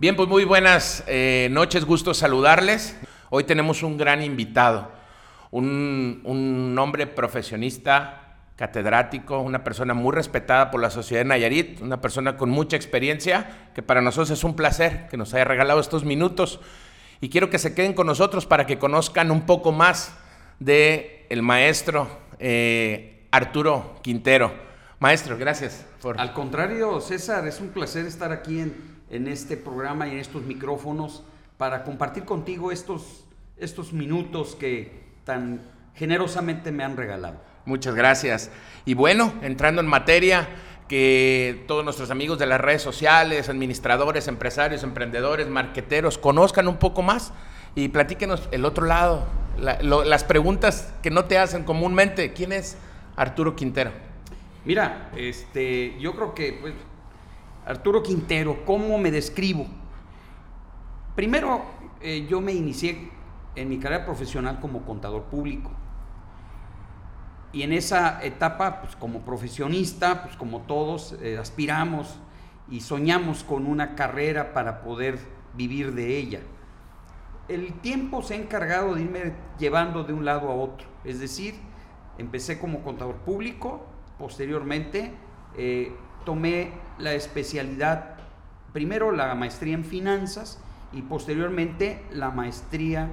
Bien, pues muy buenas eh, noches, gusto saludarles. Hoy tenemos un gran invitado, un, un hombre profesionista, catedrático, una persona muy respetada por la sociedad de Nayarit, una persona con mucha experiencia, que para nosotros es un placer que nos haya regalado estos minutos. Y quiero que se queden con nosotros para que conozcan un poco más de el maestro eh, Arturo Quintero. Maestro, gracias. Al contrario, César, es un placer estar aquí en, en este programa y en estos micrófonos para compartir contigo estos, estos minutos que tan generosamente me han regalado. Muchas gracias. Y bueno, entrando en materia, que todos nuestros amigos de las redes sociales, administradores, empresarios, emprendedores, marqueteros, conozcan un poco más y platíquenos el otro lado, las preguntas que no te hacen comúnmente. ¿Quién es Arturo Quintero? Mira, este, yo creo que pues, Arturo Quintero, ¿cómo me describo? Primero, eh, yo me inicié en mi carrera profesional como contador público. Y en esa etapa, pues como profesionista, pues como todos, eh, aspiramos y soñamos con una carrera para poder vivir de ella. El tiempo se ha encargado de irme llevando de un lado a otro. Es decir, empecé como contador público, posteriormente eh, tomé la especialidad, primero la maestría en finanzas y posteriormente la maestría,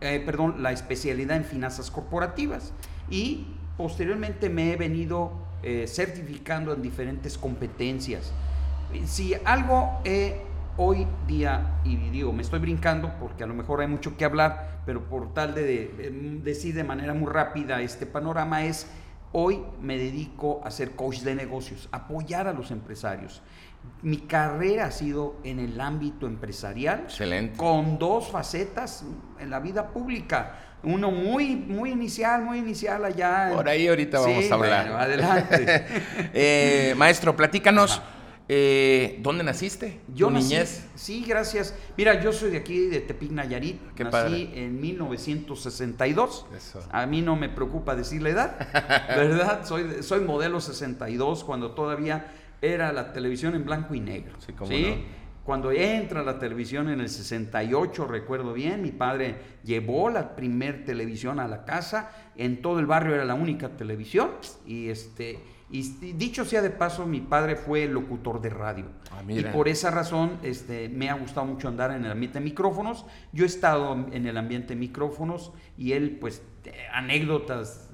eh, perdón, la especialidad en finanzas corporativas. Y posteriormente me he venido eh, certificando en diferentes competencias. Si algo he hoy día, y digo, me estoy brincando porque a lo mejor hay mucho que hablar, pero por tal de, decir de manera muy rápida este panorama es, hoy me dedico a ser coach de negocios, apoyar a los empresarios. Mi carrera ha sido en el ámbito empresarial, Excelente. con dos facetas en la vida pública uno muy, muy inicial, muy inicial allá. Por ahí ahorita vamos a hablar. adelante. Eh, maestro, platícanos. Eh, ¿Dónde naciste? Yo niñez? Sí, gracias. Mira, yo soy de aquí, de Tepic, Nayarit. Qué nací en 1962. A mí no me preocupa decir la edad, ¿verdad? Soy, soy modelo 62 cuando todavía era la televisión en blanco y negro. Sí, como cuando entra la televisión en el 68, recuerdo bien, mi padre llevó la primer televisión a la casa, en todo el barrio era la única televisión y este y dicho sea de paso, mi padre fue locutor de radio. Ah, y por esa razón este, me ha gustado mucho andar en el ambiente de micrófonos. Yo he estado en el ambiente de micrófonos y él, pues, anécdotas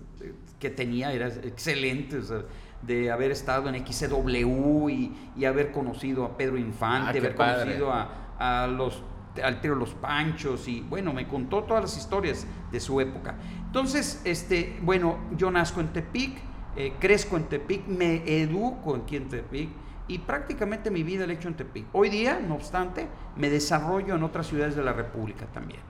que tenía, eran excelentes de haber estado en XCW y, haber conocido a Pedro Infante, ah, haber conocido a, los al tiro Los Panchos y bueno, me contó todas las historias de su época. Entonces, este, bueno, yo nazco en Tepic, eh, crezco en Tepic, me educo aquí en Tepic y prácticamente mi vida la he hecho en Tepic. Hoy día, no obstante, me desarrollo en otras ciudades de la República también.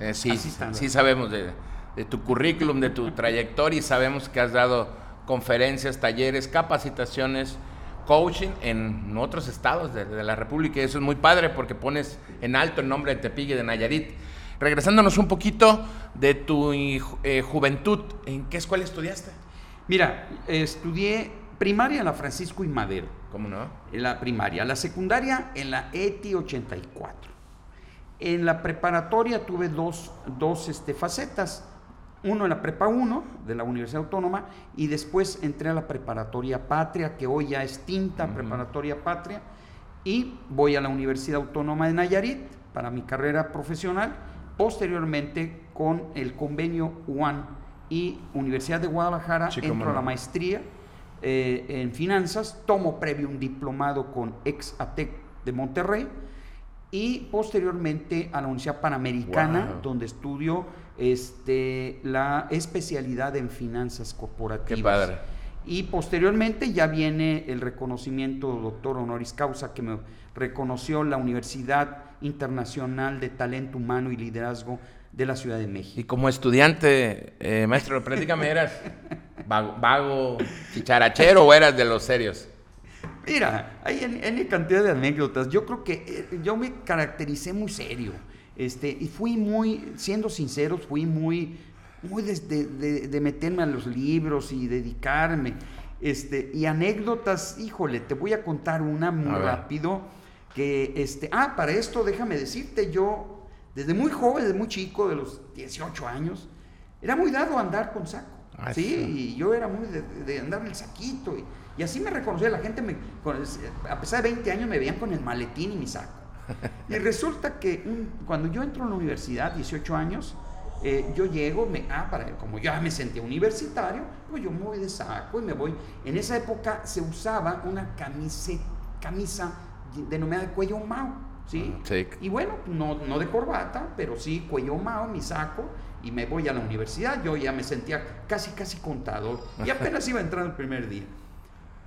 Eh, sí, sí sabemos de, de tu currículum, de tu trayectoria y sabemos que has dado conferencias, talleres, capacitaciones, coaching en otros estados de, la República. Y eso es muy padre porque pones en alto el nombre de Tepic y de Nayarit. Regresándonos un poquito de tu eh, juventud, ¿en qué escuela estudiaste? Mira, estudié primaria en la Francisco y Madero. ¿Cómo no? En la primaria. La secundaria en la ETI 84. En la preparatoria tuve dos, dos este, facetas uno en la prepa 1 de la Universidad Autónoma y después entré a la preparatoria Patria, que hoy ya es tinta preparatoria Patria, y voy a la Universidad Autónoma de Nayarit para mi carrera profesional, posteriormente con el convenio UAN y Universidad de Guadalajara entro a la maestría eh, en finanzas, tomo previo un diplomado con ex ATEC de Monterrey y posteriormente a la Universidad Panamericana, donde estudio este, la especialidad en finanzas corporativas. Qué padre. Y posteriormente ya viene el reconocimiento doctor honoris causa que me reconoció la Universidad Internacional de Talento Humano y Liderazgo de la Ciudad de México. Y como estudiante, eh, maestro, platícame, ¿eras vago, vago, chicharachero o eras de los serios? Mira, hay en, cantidad de anécdotas. Yo creo que eh, yo me caractericé muy serio. Este, y fui muy, siendo sinceros, fui muy, muy de, meterme a los libros y dedicarme. Este, y anécdotas, híjole, te voy a contar una muy rápido. que, este, ah, para esto déjame decirte, yo desde muy joven, desde muy chico, de los 18 años, era muy dado a andar con saco. Ah, sí, sí. y yo era muy de, de andar en el saquito. Y, y así me reconocía, la gente, me, con el- a pesar de 20 años, me veían con el maletín y mi saco. Y resulta que un- cuando yo entro a la universidad, 18 años, eh, yo llego, me, ah, para, como ya me sentía universitario, pues yo me voy de saco y me voy. En esa época se usaba una camisa denominada de cuello mao, ¿sí? Sí. Y bueno, no, no de corbata, pero sí cuello mao, mi saco, y me voy a la universidad. Yo ya me sentía casi, casi contador, y apenas iba entrando el primer día.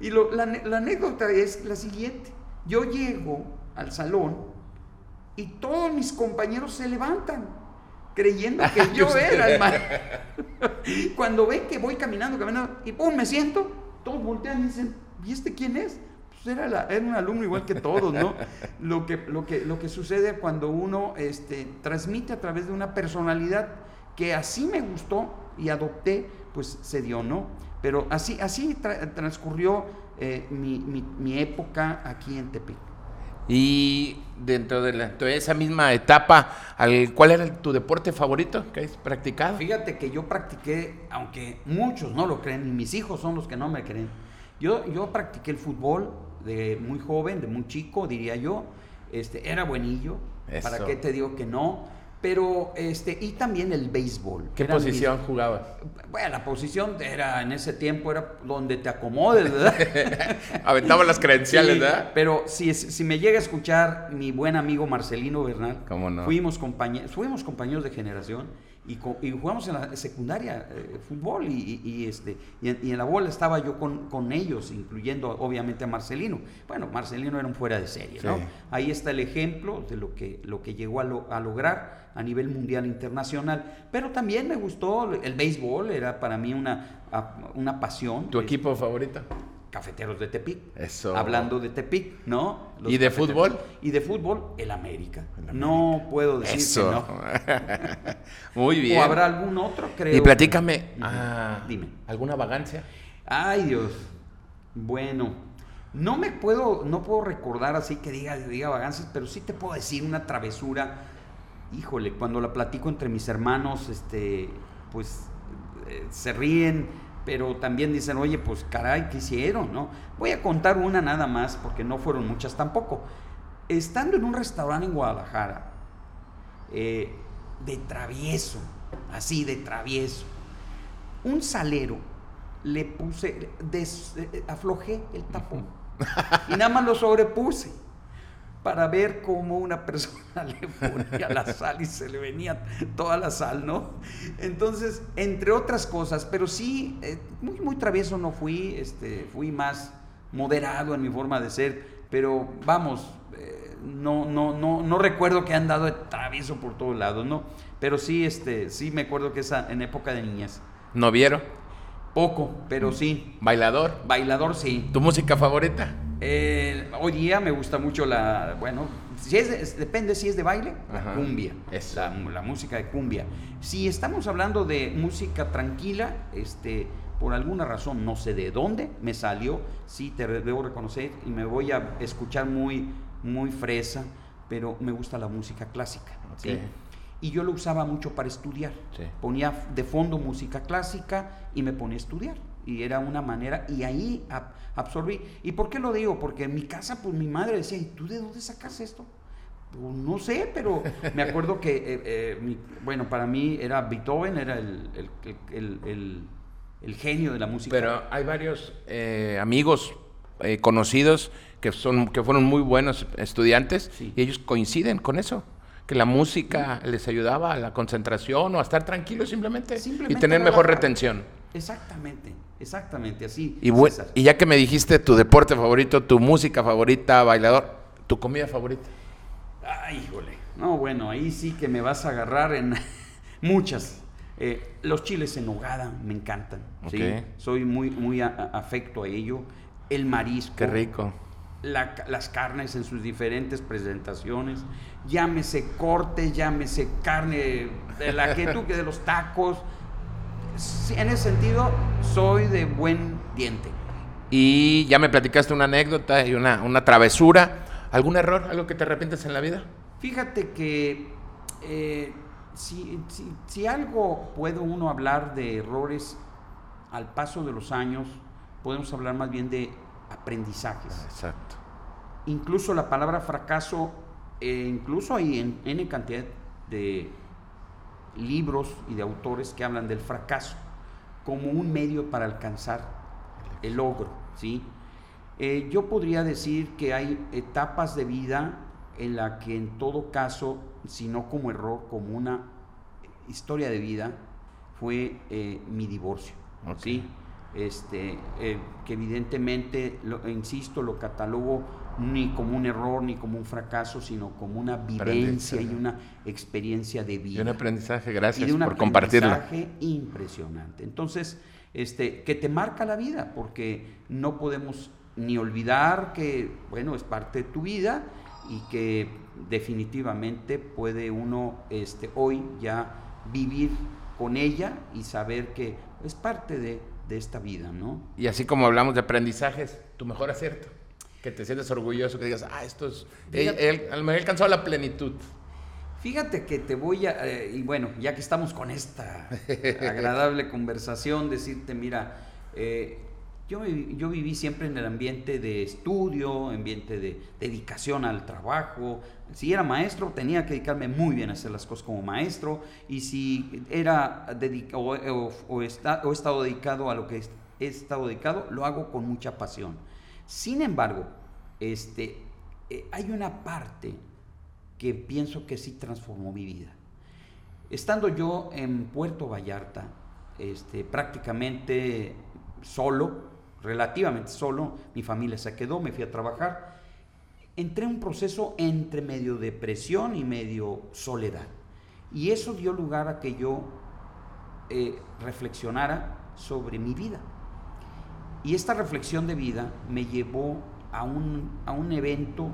Y lo- la, anécdota es la siguiente. Yo llego al salón y todos mis compañeros se levantan creyendo que yo era el maestro. Cuando ven que voy caminando, caminando, y pum, me siento, todos voltean y dicen, ¿y este quién es? Pues era, la- era un alumno igual que todos, ¿no? Lo que, lo que, lo que sucede cuando uno este, transmite a través de una personalidad que así me gustó y adopté, pues se dio, ¿no? Pero así, así tra- transcurrió eh, mi, mi- mi época aquí en Tepic. Y dentro de, la- de esa misma etapa, al- ¿cuál era tu deporte favorito que has practicado? Fíjate que yo practiqué, aunque muchos no lo creen, y mis hijos son los que no me creen. Yo, yo practiqué el fútbol de muy joven, de muy chico, diría yo. Este, era buenillo. Eso. ¿Para qué te digo que no? Pero, este, y también el béisbol. ¿Qué Eran mis- posición jugabas? Bueno, la posición era, en ese tiempo, era donde te acomodes, ¿verdad? Aventaba las credenciales, Sí, ¿verdad? Pero si, si me llega a escuchar mi buen amigo Marcelino Bernal, ¿Cómo no? fuimos, compañe- fuimos compañeros de generación y, y jugamos en la secundaria eh, fútbol y, este, y, en, y en la bola estaba yo con, con ellos, incluyendo obviamente a Marcelino. Bueno, Marcelino era un fuera de serie, ¿no? Sí. Ahí está el ejemplo de lo que, lo que llegó a, lo- a lograr a nivel mundial internacional. Pero también me gustó el béisbol, era para mí una, una pasión. ¿Tu equipo favorito? Cafeteros de Tepic. Eso. Hablando de Tepic, ¿no? ¿Y de cafeteros. fútbol? Y de fútbol, el América. No puedo decir Eso. que no. Muy bien. ¿O habrá algún otro? Creo. Y platícame, ah, Dime. ¿alguna vagancia? Ay, Dios. Bueno, no me puedo, no puedo recordar así que diga, diga vagancias, pero sí te puedo decir una travesura. Híjole, cuando la platico entre mis hermanos, este, pues eh, se ríen, pero también dicen, oye, pues caray, ¿qué hicieron? ¿no? Voy a contar una nada más, porque no fueron muchas tampoco. Estando en un restaurante en Guadalajara, eh, de travieso, así de travieso, un salero le puse, des- eh, aflojé el tapón y nada más lo sobrepuse para ver cómo una persona le ponía la sal y se le venía toda la sal, ¿no? Entonces, entre otras cosas, pero sí, eh, muy, muy travieso no fui, este, fui más moderado en mi forma de ser, pero vamos, eh, no, no, no, no recuerdo que han dado de travieso por todos lados, ¿no? Pero sí, este, sí me acuerdo que esa en época de niñez. ¿Noviero? Poco, pero sí. ¿Bailador? Bailador sí. ¿Tu música favorita? Eh, hoy día me gusta mucho la, bueno, si es de- es- depende si es de baile, la cumbia, la, la música de cumbia. Si estamos hablando de música tranquila, este, por alguna razón, no sé de dónde, me salió, sí, te debo reconocer, y me voy a escuchar muy, muy fresa, pero me gusta la música clásica. ¿sí? Y yo lo usaba mucho para estudiar. Sí. Ponía de fondo música clásica y me ponía a estudiar. Y era una manera, y ahí ab- absorbí. ¿Y por qué lo digo? Porque en mi casa, pues mi madre decía, ¿y tú de dónde sacas esto? Pues, no sé, pero me acuerdo que, eh, eh, mi- bueno, para mí era Beethoven, era el, el- el- el- el- el genio de la música. Pero hay varios eh, amigos eh, conocidos que, son, que fueron muy buenos estudiantes Sí. y ellos coinciden con eso. Que la música les ayudaba a la concentración o a estar tranquilos simplemente, Simplemente y tener mejor retención. Exactamente, exactamente, así. Y, ya que me dijiste tu deporte favorito, tu música favorita, bailador, tu comida favorita. Ay, híjole. No, bueno, ahí sí que me vas a agarrar en muchas. Eh, los chiles en nogada me encantan. ¿sí? Ok. Soy muy, muy a- a- afecto a ello. El marisco. Qué rico. la las carnes en sus diferentes presentaciones. Llámese corte, llámese carne de la que tú, que de los tacos. En ese sentido, soy de buen diente. Y ya me platicaste una anécdota y una, una travesura. ¿Algún error, algo que te arrepientes en la vida? Fíjate que eh, si, si, algo puede uno hablar de errores al paso de los años, podemos hablar más bien de aprendizajes. Exacto. Incluso la palabra fracaso, eh, incluso hay en N cantidad de libros y de autores que hablan del fracaso como un medio para alcanzar el logro, ¿sí? Eh, yo podría decir que hay etapas de vida en la que en todo caso, si no como error, como una historia de vida, fue eh, mi divorcio, ¿sí? Este, eh, que evidentemente, lo, insisto, lo catalogo ni como un error ni como un fracaso, sino como una vivencia y una experiencia de vida. Y un aprendizaje, gracias y un por compartirlo. aprendizaje impresionante. Entonces, este, que te marca la vida, porque no podemos ni olvidar que, bueno, es parte de tu vida y que definitivamente puede uno este, hoy ya vivir con ella y saber que es parte de, de esta vida, ¿no? Y así como hablamos de aprendizajes, tu mejor acierto que te sientes orgulloso, que digas, ah, esto es, él, él, me alcanzado la plenitud. Fíjate que te voy a, eh, y bueno, ya que estamos con esta agradable conversación, decirte, mira, eh, yo, yo, viví siempre en el ambiente de estudio, ambiente de dedicación al trabajo. Si era maestro, tenía que dedicarme muy bien a hacer las cosas como maestro. Y si era o, o, o, está, o he estado dedicado a lo que he estado dedicado, lo hago con mucha pasión. Sin embargo, este, eh, hay una parte que pienso que sí transformó mi vida. Estando yo en Puerto Vallarta, este, prácticamente solo, relativamente solo, mi familia se quedó, me fui a trabajar, entré en un proceso entre medio depresión y medio soledad. Y eso dio lugar a que yo eh, reflexionara sobre mi vida. Y esta reflexión de vida me llevó a un, a un evento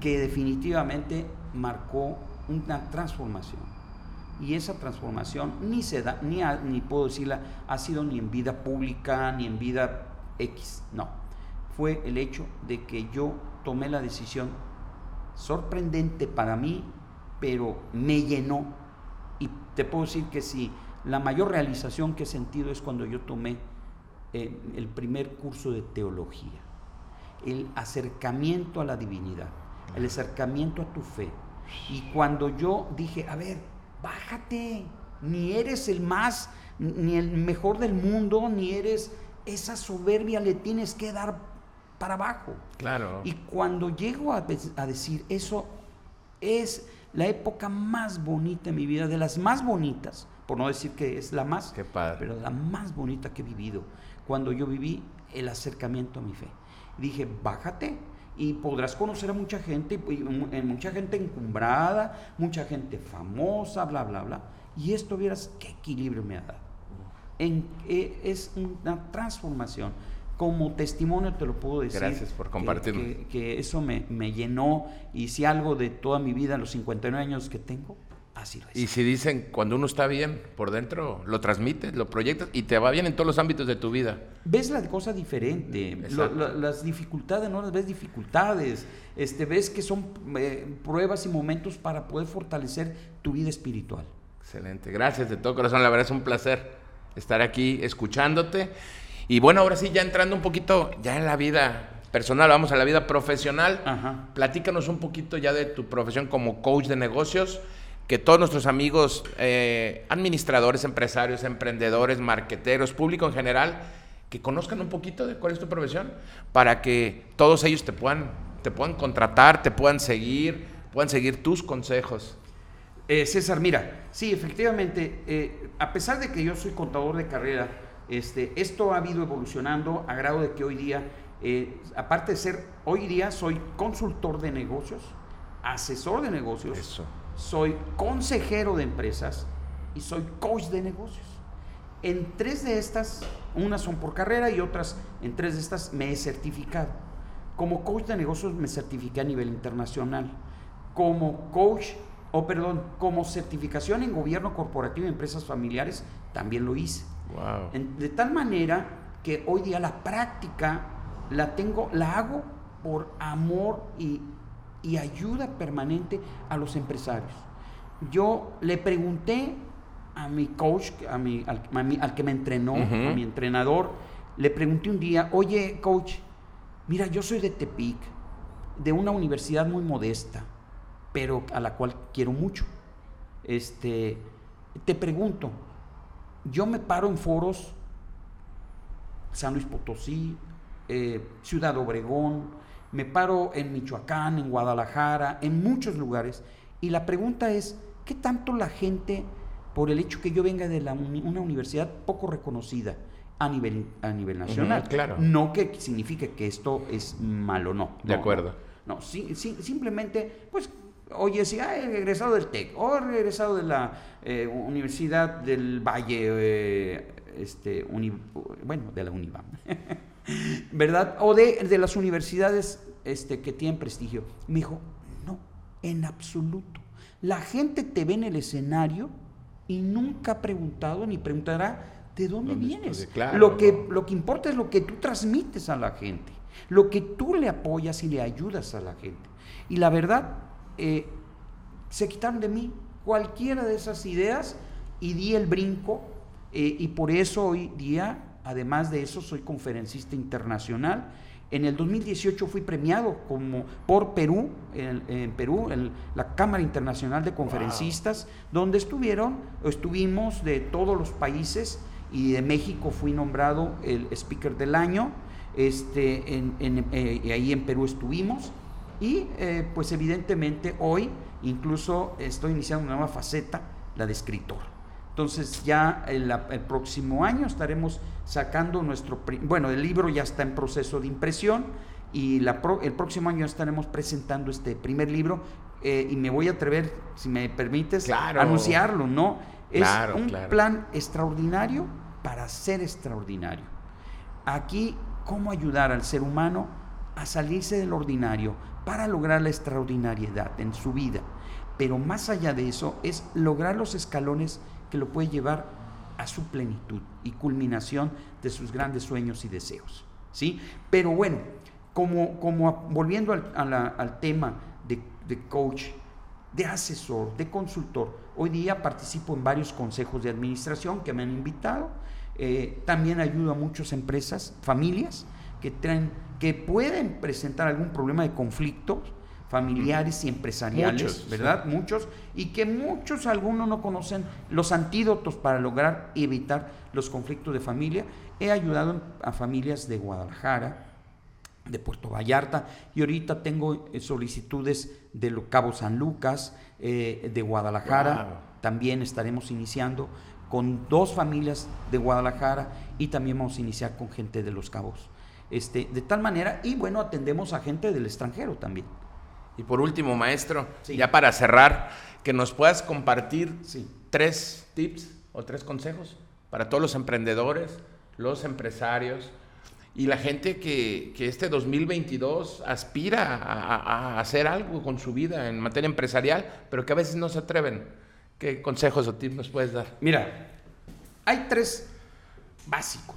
que definitivamente marcó una transformación. Y esa transformación ni se da, ni, ni puedo decirla, ha sido ni en vida pública, ni en vida X, no. Fue el hecho de que yo tomé la decisión sorprendente para mí, pero me llenó. Y te puedo decir que si la mayor realización que he sentido es cuando yo tomé eh, el primer curso de teología, el acercamiento a la divinidad, el acercamiento a tu fe. Y cuando yo dije, a ver, bájate, ni eres el más, ni el mejor del mundo, ni eres esa soberbia, le tienes que dar para abajo. Claro. Y cuando llego a, a decir, eso es la época más bonita de mi vida, de las más bonitas, por no decir que es la más, pero la más bonita que he vivido, cuando yo viví el acercamiento a mi fe. Dije, bájate y podrás conocer a mucha gente, mucha gente encumbrada, mucha gente famosa, bla, bla, bla. Y esto vieras qué equilibrio me ha dado. En, eh, es una transformación. Como testimonio te lo puedo decir. Gracias por compartirlo. Que, que, eso me, me, llenó y si algo de toda mi vida, los 59 años que tengo, y si dicen, cuando uno está bien por dentro, lo transmites, lo proyectas y te va bien en todos los ámbitos de tu vida. Ves la cosa diferente. las dificultades no las ves dificultades. Este, ves que son eh, pruebas y momentos para poder fortalecer tu vida espiritual. Excelente. Gracias de todo corazón. La verdad es un placer estar aquí escuchándote. Y bueno, ahora sí, ya entrando un poquito ya en la vida personal, vamos a la vida profesional. Platícanos un poquito ya de tu profesión como coach de negocios que todos nuestros amigos eh, administradores, empresarios, emprendedores, marqueteros, público en general, que conozcan un poquito de cuál es tu profesión, para que todos ellos te puedan, te puedan contratar, te puedan seguir, puedan seguir tus consejos. Eh, César, mira, sí, efectivamente, eh, a pesar de que yo soy contador de carrera, este, esto ha ido evolucionando a grado de que hoy día, aparte de ser, hoy día soy consultor de negocios, asesor de negocios. Eso soy consejero de empresas y soy coach de negocios. En tres de estas, unas son por carrera y otras, en tres de estas me he certificado. Como coach de negocios me certifiqué a nivel internacional. Como coach, o perdón, como certificación en gobierno corporativo y empresas familiares, también lo hice. Wow. de tal manera que hoy día la práctica la tengo, la hago por amor y, y ayuda permanente a los empresarios. Yo le pregunté a mi coach, a mi, al, que me entrenó, a mi entrenador, le pregunté un día, oye coach, mira, yo soy de Tepic, de una universidad muy modesta, pero a la cual quiero mucho. Este, te pregunto, yo me paro en foros, San Luis Potosí, eh, Ciudad Obregón, me paro en Michoacán, en Guadalajara, en muchos lugares, y la pregunta es, ¿qué tanto la gente, por el hecho que yo venga de una universidad poco reconocida a nivel, a nivel nacional, claro. no que signifique que esto es malo, no. de acuerdo. No, simplemente, pues Oye, si ah, he regresado del TEC, o he regresado de la eh, Universidad del Valle, eh, este, bueno, de la UNIVAM, ¿verdad? O de, de, las universidades este, que tienen prestigio. Me dijo, no, en absoluto. La gente te ve en el escenario y nunca ha preguntado ni preguntará de dónde, vienes. lo, que, lo que importa es lo que tú transmites a la gente, lo que tú le apoyas y le ayudas a la gente. Y la verdad, eh, se quitaron de mí cualquiera de esas ideas y di el brinco eh, y por eso hoy día, además de eso, soy conferencista internacional. En el 2018 fui premiado como por Perú, en, Perú, en la Cámara Internacional de Conferencistas, donde estuvieron, estuvimos de todos los países y de México fui nombrado el speaker del año. Este, en, eh, y ahí en Perú estuvimos. Y eh, pues evidentemente hoy incluso estoy iniciando una nueva faceta, la de escritor. Entonces ya el, próximo año estaremos sacando nuestro, bueno, el libro ya está en proceso de impresión y la el próximo año estaremos presentando este primer libro eh, y me voy a atrever, si me permites, a anunciarlo, ¿no? Es un plan extraordinario para ser extraordinario. Aquí, ¿cómo ayudar al ser humano a salirse del ordinario, para lograr la extraordinariedad en su vida. Pero más allá de eso es lograr los escalones que lo puede llevar a su plenitud y culminación de sus grandes sueños y deseos. ¿sí? Pero bueno, como, como volviendo al, tema de, coach, de asesor, de consultor, hoy día participo en varios consejos de administración que me han invitado. Eh, también ayudo a muchas empresas, familias que traen que pueden presentar algún problema de conflictos familiares y empresariales, ¿verdad? Muchos, y que muchos, algunos no conocen los antídotos para lograr evitar los conflictos de familia. He ayudado a familias de Guadalajara, de Puerto Vallarta, y ahorita tengo eh, solicitudes de Cabo San Lucas, eh, de Guadalajara, también estaremos iniciando con dos familias de Guadalajara y también vamos a iniciar con gente de Los Cabos. Este, de tal manera, y bueno, atendemos a gente del extranjero también. Y por último, maestro, ya para cerrar, que nos puedas compartir tres tips o tres consejos para todos los emprendedores, los empresarios y la gente que, este 2022 aspira a, hacer algo con su vida en materia empresarial, pero que a veces no se atreven. ¿Qué consejos o tips nos puedes dar? Mira, hay tres básicos.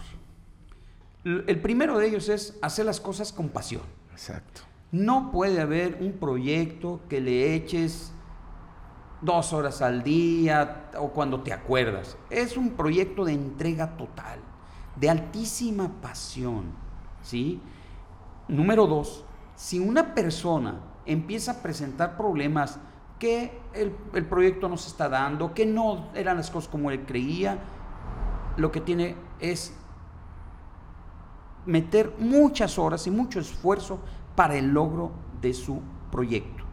El primero de ellos es hacer las cosas con pasión. Exacto. No puede haber un proyecto que le eches dos horas al día o cuando te acuerdas. Es un proyecto de entrega total, de altísima pasión. ¿sí? Número dos, si una persona empieza a presentar problemas que el, el proyecto no se está dando, que no eran las cosas como él creía, lo que tiene es meter muchas horas y mucho esfuerzo para el logro de su proyecto.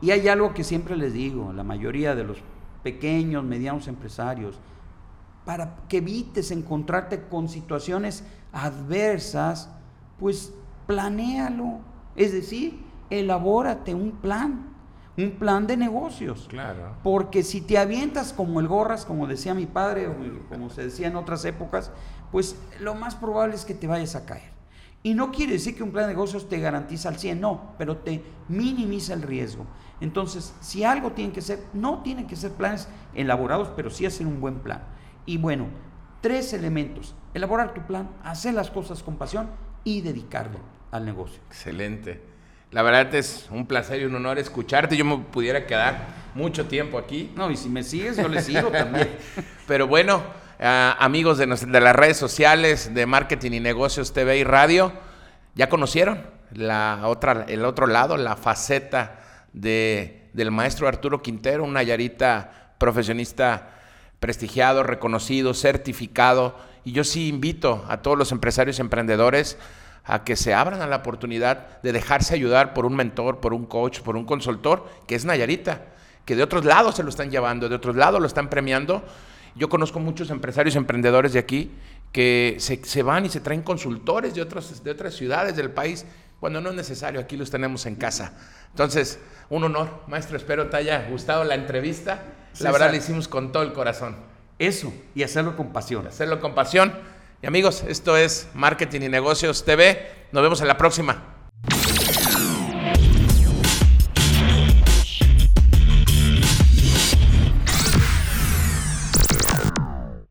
Y hay algo que siempre les digo, la mayoría de los pequeños, medianos empresarios, para que evites encontrarte con situaciones adversas, pues planéalo. Es decir, elabórate un plan, un plan de negocios. Claro. Porque si te avientas como el gorras, como decía mi padre, o como se decía en otras épocas, pues lo más probable es que te vayas a caer. Y no quiere decir que un plan de negocios te garantiza al 100, no, pero te minimiza el riesgo. Entonces, si algo tiene que ser, no tienen que ser planes elaborados, pero sí hacer un buen plan. Y bueno, tres elementos. Elaborar tu plan, hacer las cosas con pasión y dedicarlo al negocio. Excelente. La verdad es un placer y un honor escucharte. Yo me pudiera quedar mucho tiempo aquí. No, y si me sigues, yo le sigo también. Pero bueno, uh, amigos de, de, las redes sociales de Marketing y Negocios TV y Radio, ya conocieron la otra, el otro lado, la faceta de, del maestro Arturo Quintero, un Nayarita profesionista prestigiado, reconocido, certificado. Y yo sí invito a todos los empresarios y emprendedores a que se abran a la oportunidad de dejarse ayudar por un mentor, por un coach, por un consultor, que es Nayarita, que de otros lados se lo están llevando, de otros lados lo están premiando. Yo conozco muchos empresarios y emprendedores de aquí que se, se van y se traen consultores de, otros, de otras ciudades del país, cuando no es necesario, aquí los tenemos en casa. Entonces, un honor, maestro, espero te haya gustado la entrevista. La verdad, la hicimos con todo el corazón. Eso, y hacerlo con pasión. Hacerlo con pasión. Y amigos, esto es Marketing y Negocios TV. Nos vemos en la próxima.